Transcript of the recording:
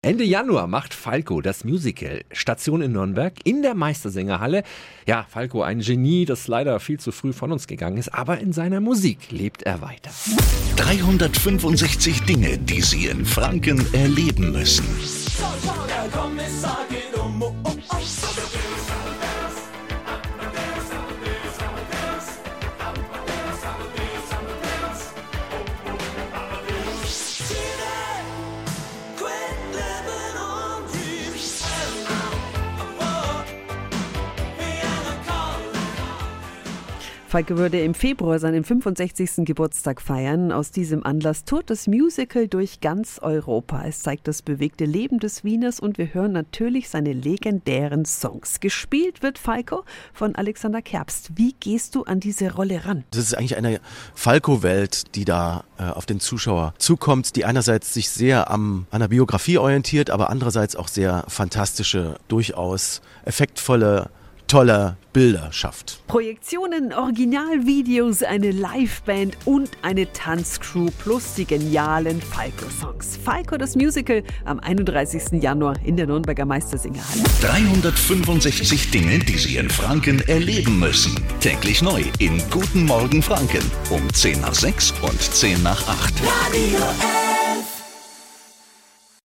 Ende Januar macht Falco das Musical Station in Nürnberg in der Meistersängerhalle. Ja, Falco, ein Genie, das leider viel zu früh von uns gegangen ist, aber in seiner Musik lebt er weiter. 365 Dinge, die Sie in Franken erleben müssen. Falke würde im Februar seinen 65. Geburtstag feiern. Aus diesem Anlass tourt das Musical durch ganz Europa. Es zeigt das bewegte Leben des Wieners und wir hören natürlich seine legendären Songs. Gespielt wird Falco von Alexander Kerbst. Wie gehst du an diese Rolle ran? Das ist eigentlich eine Falco-Welt, die da äh, auf den Zuschauer zukommt, die einerseits sich sehr am, an der Biografie orientiert, aber andererseits auch sehr fantastische, durchaus effektvolle tolle Bilder schafft. Projektionen, Originalvideos, eine Liveband und eine Tanzcrew plus die genialen Falco-Songs. Falco das Musical am 31. Januar in der Nürnberger Meistersingerhalle. 365 Dinge, die Sie in Franken erleben müssen. Täglich neu in Guten Morgen Franken um 10 nach 6 und 10 nach 8. Radio